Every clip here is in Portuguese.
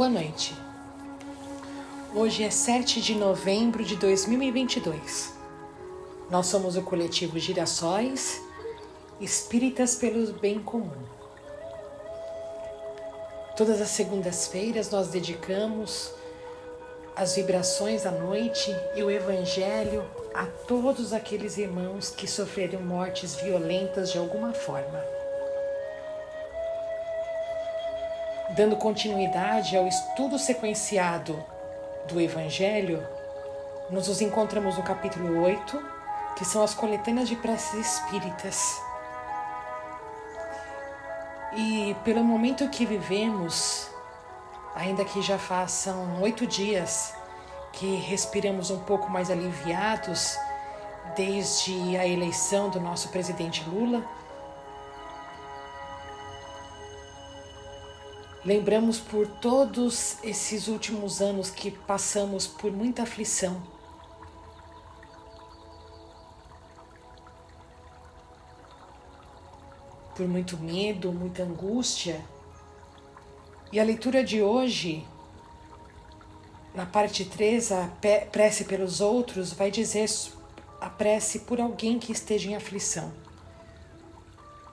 Boa noite. Hoje é 7 de novembro de 2022. Nós somos o coletivo Girassóis, Espíritas pelo Bem Comum. Todas as segundas-feiras nós dedicamos as vibrações da noite e o Evangelho a todos aqueles irmãos que sofreram mortes violentas de alguma forma. Dando continuidade ao estudo sequenciado do Evangelho, nos os encontramos no capítulo 8, que são as coletâneas de preces espíritas. E pelo momento que vivemos, ainda que já façam oito dias que respiramos um pouco mais aliviados desde a eleição do nosso presidente Lula, Lembramos por todos esses últimos anos que passamos por muita aflição. Por muito medo, muita angústia. E a leitura de hoje, na parte 3, a prece pelos outros, vai dizer a prece por alguém que esteja em aflição.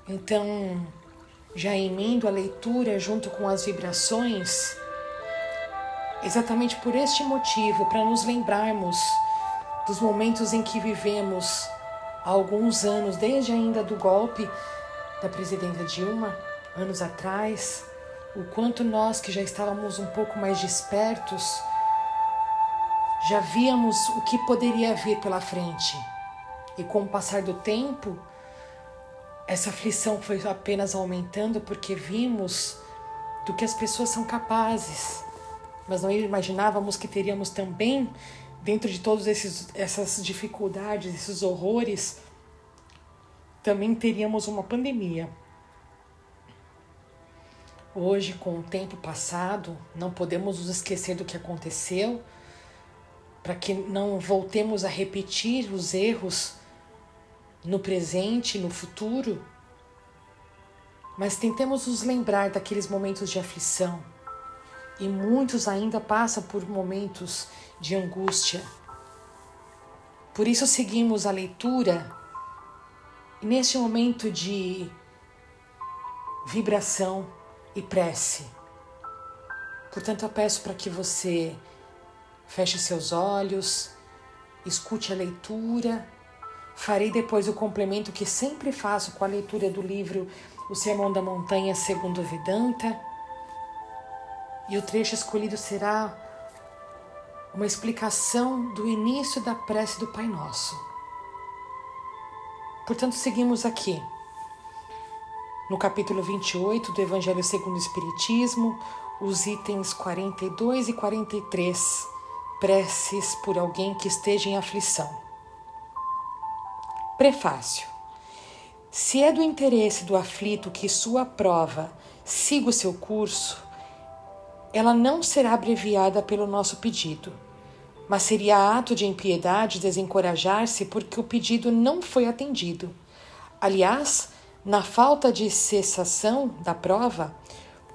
Então, já emendo a leitura junto com as vibrações, exatamente por este motivo, para nos lembrarmos dos momentos em que vivemos há alguns anos, desde ainda do golpe da presidenta Dilma, anos atrás, o quanto nós que já estávamos um pouco mais despertos, já víamos o que poderia vir pela frente. E com o passar do tempo, essa aflição foi apenas aumentando porque vimos do que as pessoas são capazes, mas não imaginávamos que teríamos também, dentro de todas essas dificuldades, esses horrores, também teríamos uma pandemia. Hoje, com o tempo passado, não podemos nos esquecer do que aconteceu, para que não voltemos a repetir os erros no presente, no futuro, mas tentemos nos lembrar daqueles momentos de aflição. E muitos ainda passam por momentos de angústia. Por isso seguimos a leitura neste momento de vibração e prece. Portanto, eu peço para que você feche seus olhos, escute a leitura Farei depois o complemento que sempre faço com a leitura do livro O Sermão da Montanha segundo Vedanta. E o trecho escolhido será uma explicação do início da prece do Pai Nosso. Portanto, seguimos aqui no capítulo 28 do Evangelho segundo o Espiritismo, os itens 42 e 43, preces por alguém que esteja em aflição. Prefácio. Se é do interesse do aflito que sua prova siga o seu curso, ela não será abreviada pelo nosso pedido, mas seria ato de impiedade desencorajar-se porque o pedido não foi atendido. Aliás, na falta de cessação da prova,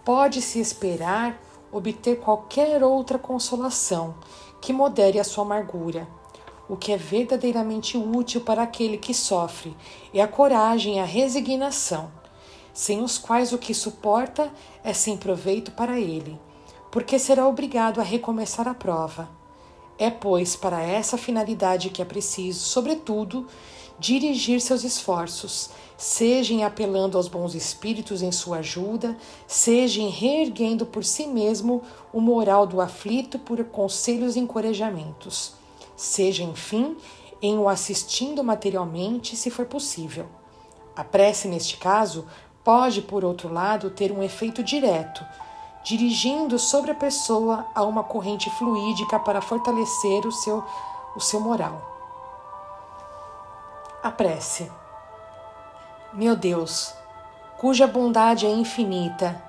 pode-se esperar obter qualquer outra consolação que modere a sua amargura o que é verdadeiramente útil para aquele que sofre é a coragem e a resignação, sem os quais o que suporta é sem proveito para ele, porque será obrigado a recomeçar a prova. É, pois, para essa finalidade que é preciso, sobretudo, dirigir seus esforços, seja em apelando aos bons espíritos em sua ajuda, seja em reerguendo por si mesmo o moral do aflito por conselhos e encorajamentos seja, enfim, em o assistindo materialmente, se for possível. A prece, neste caso, pode, por outro lado, ter um efeito direto, dirigindo sobre a pessoa a uma corrente fluídica para fortalecer o seu, o seu moral. A prece. Meu Deus, cuja bondade é infinita,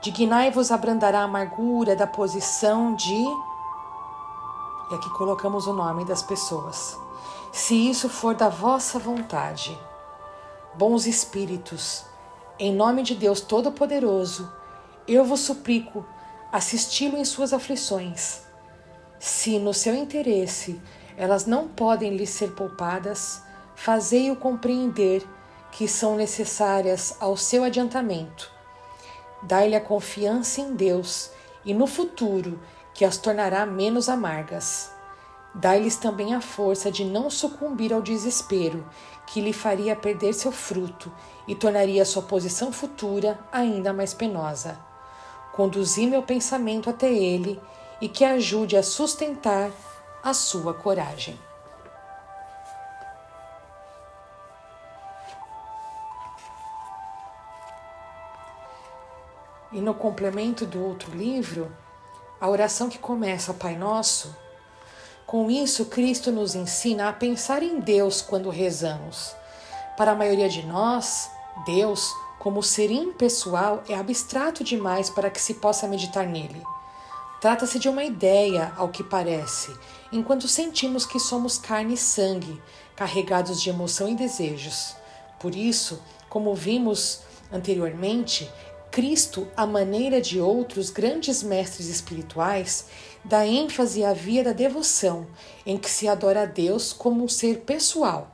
dignai-vos abrandar a amargura da posição de e aqui colocamos o nome das pessoas. Se isso for da vossa vontade, bons espíritos, em nome de Deus Todo-Poderoso, eu vos suplico, assisti-lo em suas aflições. Se no seu interesse elas não podem lhe ser poupadas, fazei-o compreender que são necessárias ao seu adiantamento. Dai-lhe a confiança em Deus e no futuro que as tornará menos amargas. Dai-lhes também a força de não sucumbir ao desespero, que lhe faria perder seu fruto e tornaria sua posição futura ainda mais penosa. Conduzi meu pensamento até ele e que ajude a sustentar a sua coragem. E no complemento do outro livro, a oração que começa Pai Nosso, com isso Cristo nos ensina a pensar em Deus quando rezamos. Para a maioria de nós, Deus, como ser impessoal, é abstrato demais para que se possa meditar nele. Trata-se de uma ideia, ao que parece, enquanto sentimos que somos carne e sangue, carregados de emoção e desejos. Por isso, como vimos anteriormente, Cristo, à maneira de outros grandes mestres espirituais, dá ênfase à via da devoção, em que se adora a Deus como um ser pessoal,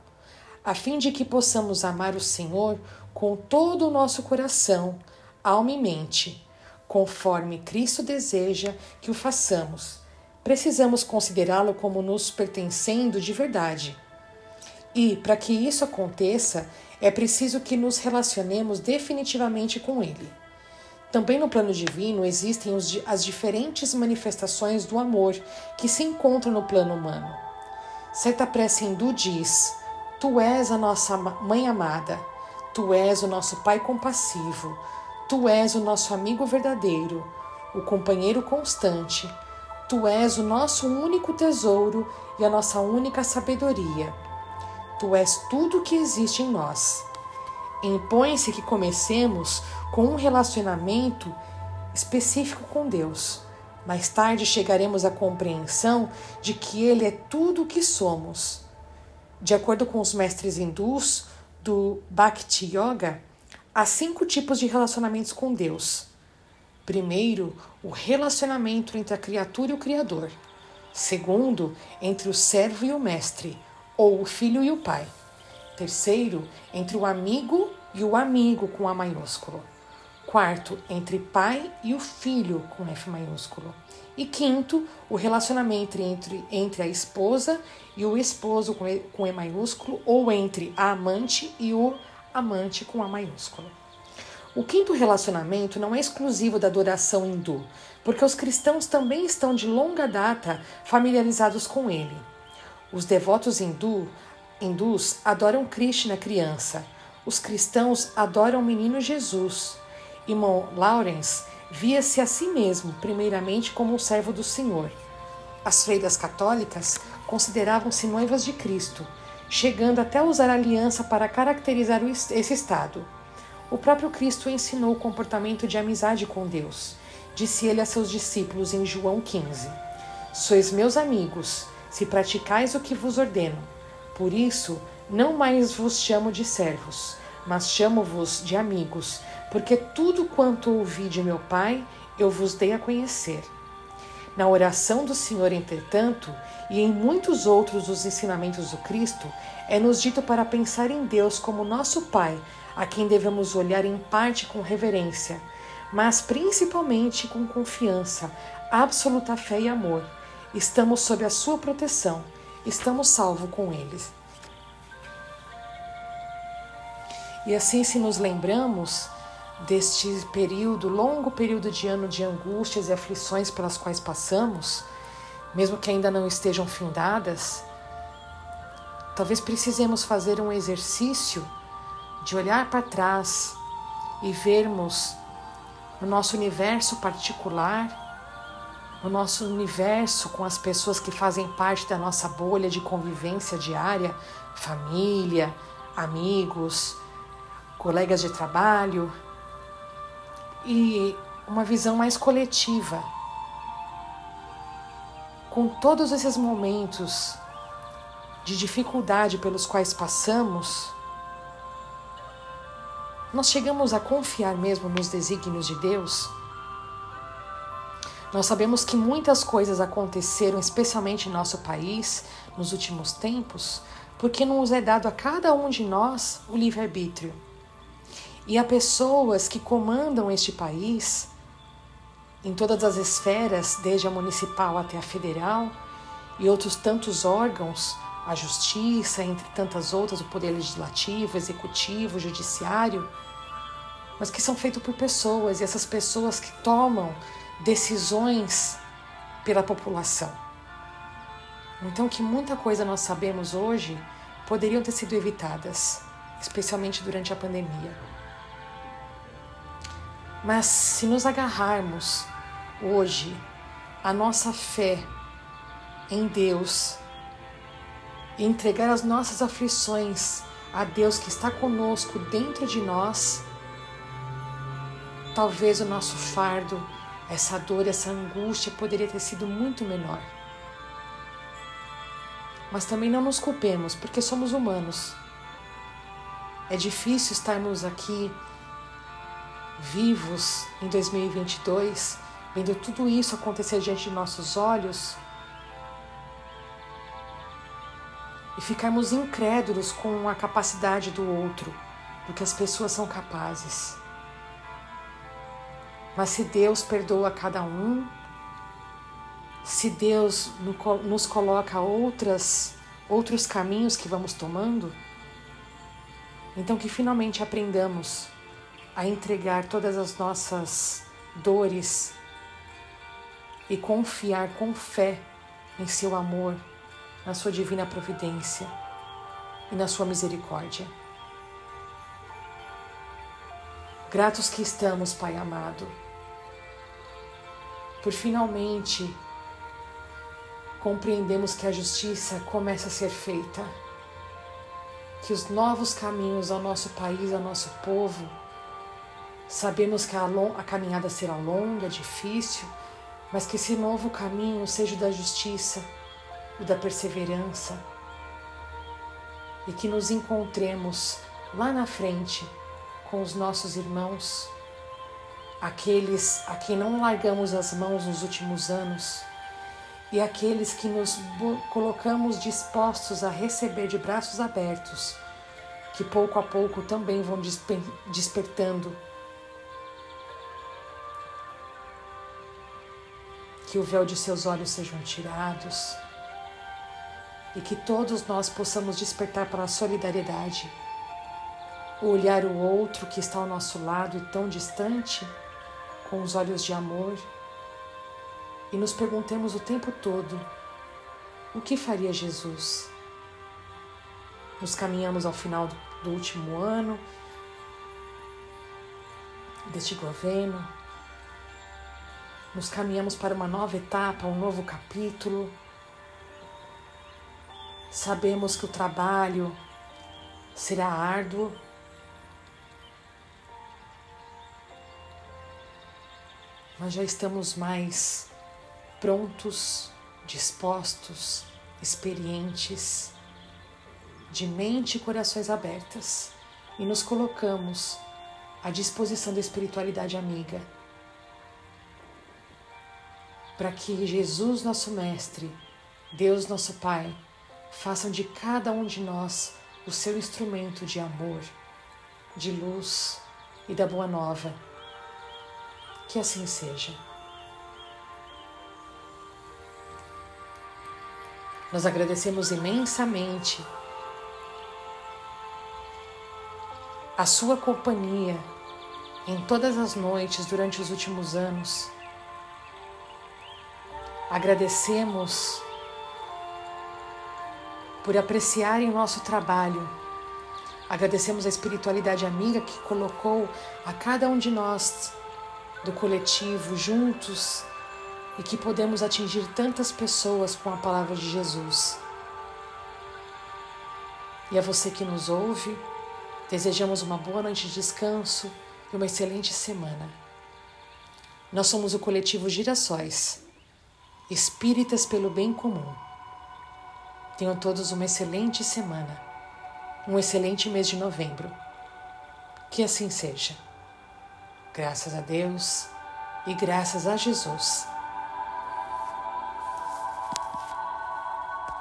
a fim de que possamos amar o Senhor com todo o nosso coração, alma e mente conforme Cristo deseja que o façamos. Precisamos considerá-lo como nos pertencendo de verdade. E, para que isso aconteça, é preciso que nos relacionemos definitivamente com Ele. Também no plano divino existem os, as diferentes manifestações do amor que se encontram no plano humano. Certa prece hindu diz: Tu és a nossa mãe amada, tu és o nosso pai compassivo, Tu és o nosso amigo verdadeiro, o companheiro constante. Tu és o nosso único tesouro e a nossa única sabedoria. Tu és tudo que existe em nós. Impõe-se que comecemos com um relacionamento específico com Deus. Mais tarde chegaremos à compreensão de que Ele é tudo o que somos. De acordo com os mestres hindus do Bhakti Yoga, Há cinco tipos de relacionamentos com Deus. Primeiro, o relacionamento entre a criatura e o Criador. Segundo, entre o servo e o mestre, ou o filho e o pai. Terceiro, entre o amigo e o amigo com A maiúsculo. Quarto, entre pai e o filho com F maiúsculo. E quinto, o relacionamento entre, entre a esposa e o esposo com E, com e maiúsculo, ou entre a amante e o amante com A maiúsculo. O quinto relacionamento não é exclusivo da adoração hindu, porque os cristãos também estão de longa data familiarizados com ele. Os devotos hindu, hindus adoram Krishna criança, os cristãos adoram o menino Jesus. Irmão Lawrence via-se a si mesmo, primeiramente, como um servo do Senhor. As freiras católicas consideravam-se noivas de Cristo chegando até a usar aliança para caracterizar esse estado. O próprio Cristo ensinou o comportamento de amizade com Deus. Disse ele a seus discípulos em João 15: Sois meus amigos, se praticais o que vos ordeno. Por isso, não mais vos chamo de servos, mas chamo-vos de amigos, porque tudo quanto ouvi de meu Pai eu vos dei a conhecer. Na oração do Senhor, entretanto, e em muitos outros dos ensinamentos do Cristo, é nos dito para pensar em Deus como nosso Pai, a quem devemos olhar em parte com reverência, mas principalmente com confiança, absoluta fé e amor. Estamos sob a sua proteção, estamos salvos com Ele. E assim, se nos lembramos deste período, longo período de ano de angústias e aflições pelas quais passamos, mesmo que ainda não estejam findadas, talvez precisemos fazer um exercício de olhar para trás e vermos no nosso universo particular, no nosso universo com as pessoas que fazem parte da nossa bolha de convivência diária, família, amigos, colegas de trabalho, e uma visão mais coletiva. Com todos esses momentos de dificuldade pelos quais passamos, nós chegamos a confiar mesmo nos desígnios de Deus? Nós sabemos que muitas coisas aconteceram, especialmente em nosso país, nos últimos tempos, porque não nos é dado a cada um de nós o livre-arbítrio. E há pessoas que comandam este país em todas as esferas, desde a municipal até a federal, e outros tantos órgãos, a justiça, entre tantas outras, o poder legislativo, executivo, judiciário, mas que são feitos por pessoas e essas pessoas que tomam decisões pela população. Então, que muita coisa nós sabemos hoje poderiam ter sido evitadas, especialmente durante a pandemia. Mas se nos agarrarmos hoje a nossa fé em Deus e entregar as nossas aflições a Deus que está conosco dentro de nós, talvez o nosso fardo, essa dor, essa angústia poderia ter sido muito menor. Mas também não nos culpemos, porque somos humanos. É difícil estarmos aqui vivos em 2022, vendo tudo isso acontecer diante de nossos olhos e ficarmos incrédulos com a capacidade do outro, do que as pessoas são capazes. Mas se Deus perdoa cada um, se Deus nos coloca outras, outros caminhos que vamos tomando, então que finalmente aprendamos a entregar todas as nossas dores e confiar com fé em seu amor, na sua divina providência e na sua misericórdia. Gratos que estamos, Pai amado, por finalmente compreendemos que a justiça começa a ser feita, que os novos caminhos ao nosso país, ao nosso povo, sabemos que a, a caminhada será longa, difícil, mas que esse novo caminho seja o da justiça, o da perseverança, e que nos encontremos lá na frente com os nossos irmãos, aqueles a quem não largamos as mãos nos últimos anos e aqueles que nos colocamos dispostos a receber de braços abertos, que pouco a pouco também vão desper despertando. Que o véu de seus olhos sejam tirados e que todos nós possamos despertar para a solidariedade, olhar o outro que está ao nosso lado e tão distante com os olhos de amor e nos perguntemos o tempo todo: o que faria Jesus? Nos caminhamos ao final do último ano deste governo, nos caminhamos para uma nova etapa, um novo capítulo. Sabemos que o trabalho será árduo, mas já estamos mais prontos, dispostos, experientes, de mente e corações abertas, e nos colocamos à disposição da espiritualidade amiga, para que Jesus, nosso Mestre, Deus, nosso Pai, façam de cada um de nós o seu instrumento de amor, de luz e da boa nova. Que assim seja. Nós agradecemos imensamente a sua companhia em todas as noites durante os últimos anos. Agradecemos por apreciarem o nosso trabalho. Agradecemos a espiritualidade amiga que colocou a cada um de nós do coletivo juntos e que podemos atingir tantas pessoas com a palavra de Jesus. E a você que nos ouve, desejamos uma boa noite de descanso e uma excelente semana. Nós somos o coletivo Girassóis, espíritas pelo bem comum. Tenham todos uma excelente semana, um excelente mês de novembro. Que assim seja. Graças a Deus e graças a Jesus